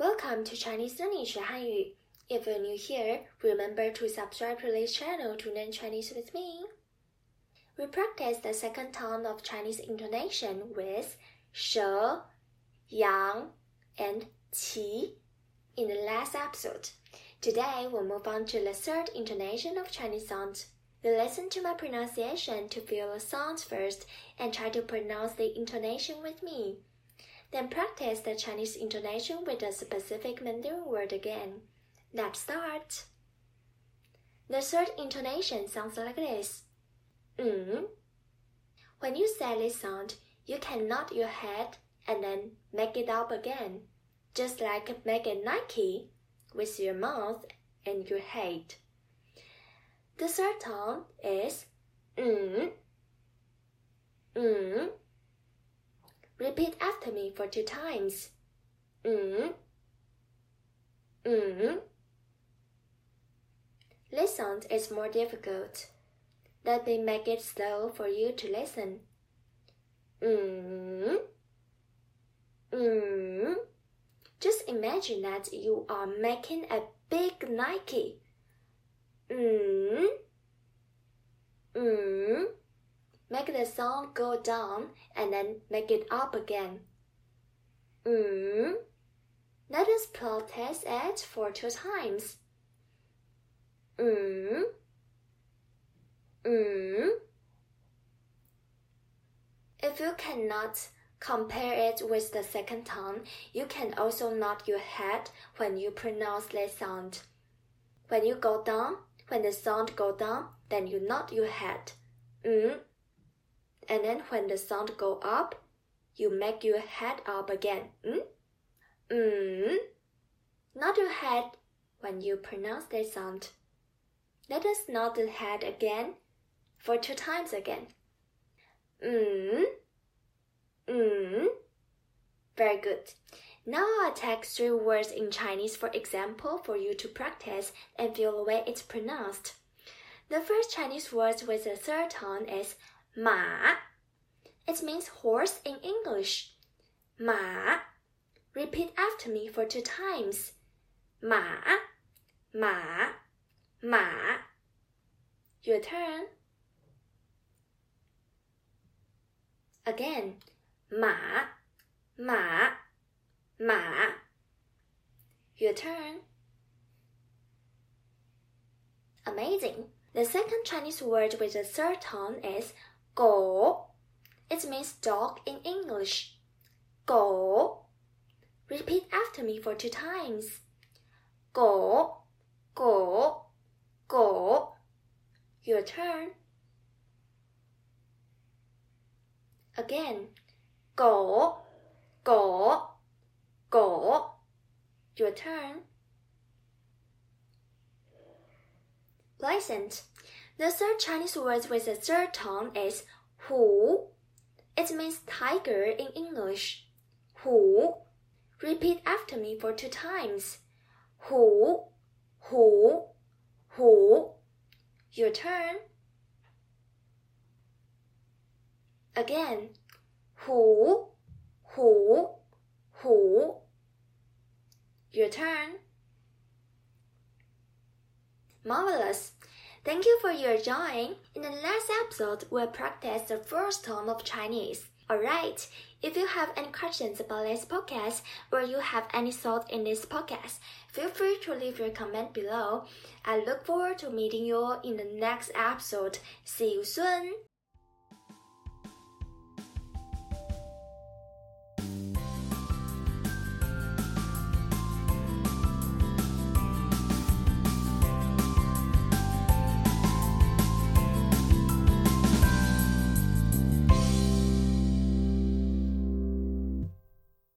Welcome to Chinese Learning 学汉语. If you're new here, remember to subscribe to this channel to learn Chinese with me. We practice the second tone of Chinese intonation with 舌, yang, and qi in the last episode. Today, we'll move on to the third intonation of Chinese sounds. You listen to my pronunciation to feel the sounds first and try to pronounce the intonation with me. Then practice the Chinese intonation with a specific Mandarin word again. Let's start. The third intonation sounds like this. Mm. When you say this sound, you can nod your head and then make it up again, just like make a Nike with your mouth and your head. The third tone is mm. Mm. Repeat after me for two times. Mm. Mm. This is more difficult. Let me make it slow for you to listen. Mm. Mm. Just imagine that you are making a big Nike. Mm. Mm. Make the sound go down and then make it up again. Mm. Let us practice it for two times. Mm. Mm. If you cannot compare it with the second tone, you can also nod your head when you pronounce this sound. When you go down, when the sound go down, then you nod your head. Mm. And then when the sound go up, you make your head up again. Mm. Mm. Nod your head when you pronounce this sound. Let us nod the head again for two times again. Mm. Mm. Very good. Now I'll take three words in Chinese for example for you to practice and feel the way it's pronounced. The first Chinese word with the third tone is 马. It means horse in English. 马. Repeat after me for two times. 马,马,马. Your turn. Again. 马,马,马. Your turn. Amazing. The second Chinese word with the third tone is 狗. it means dog in English. Go. Repeat after me for two times. Go, go, go. Your turn. Again. Go, go, go. Your turn. License. The third Chinese word with the third tone is huǒ. It means tiger in English. Hu. Repeat after me for two times. Hu, hu, hu. Your turn. Again. Hu, hu, hu. Your turn. Marvelous. Thank you for your joining. In the last episode, we'll practice the first tone of Chinese. Alright, if you have any questions about this podcast or you have any thoughts in this podcast, feel free to leave your comment below. I look forward to meeting you in the next episode. See you soon!